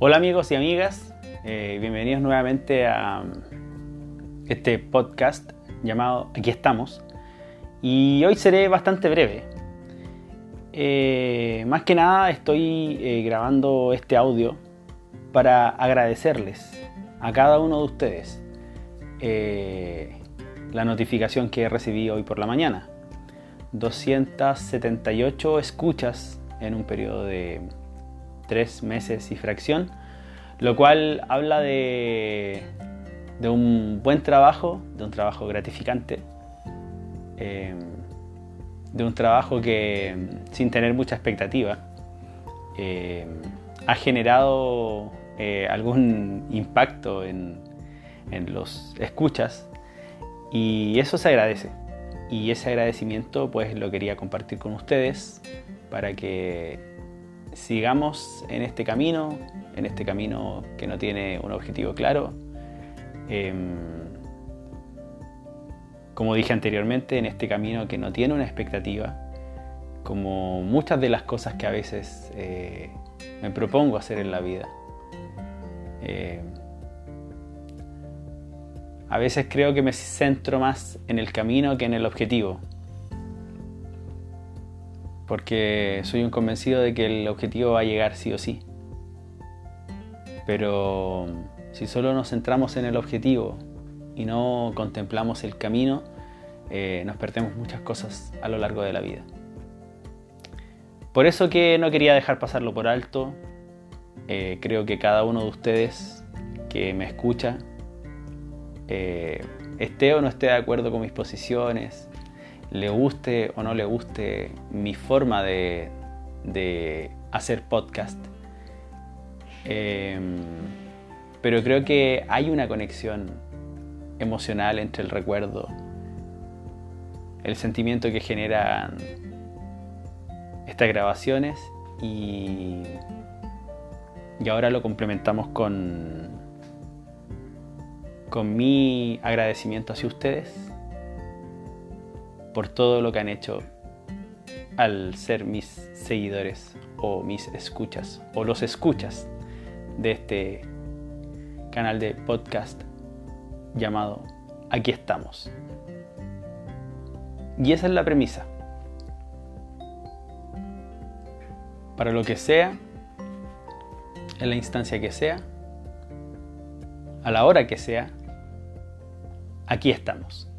Hola amigos y amigas, eh, bienvenidos nuevamente a este podcast llamado Aquí estamos. Y hoy seré bastante breve. Eh, más que nada estoy eh, grabando este audio para agradecerles a cada uno de ustedes la notificación que recibí hoy por la mañana. 278 escuchas en un periodo de tres meses y fracción, lo cual habla de, de un buen trabajo, de un trabajo gratificante, eh, de un trabajo que sin tener mucha expectativa eh, ha generado eh, algún impacto en, en los escuchas y eso se agradece. Y ese agradecimiento pues lo quería compartir con ustedes para que sigamos en este camino, en este camino que no tiene un objetivo claro. Em, como dije anteriormente, en este camino que no tiene una expectativa, como muchas de las cosas que a veces eh, me propongo hacer en la vida. Em, a veces creo que me centro más en el camino que en el objetivo porque soy un convencido de que el objetivo va a llegar sí o sí. Pero si solo nos centramos en el objetivo y no contemplamos el camino, eh, nos perdemos muchas cosas a lo largo de la vida. Por eso que no quería dejar pasarlo por alto. Eh, creo que cada uno de ustedes que me escucha, eh, esté o no esté de acuerdo con mis posiciones, le guste o no le guste mi forma de, hacer podcast. Em, pero creo que hay una conexión emocional entre el recuerdo, el sentimiento que generan estas grabaciones y, y ahora lo complementamos con, con mi agradecimiento hacia ustedes por todo lo que han hecho al ser mis seguidores o mis escuchas o los escuchas de este canal de podcast llamado Aquí estamos. Y esa es la premisa. Para lo que sea, en la instancia que sea, a la hora que sea, aquí estamos.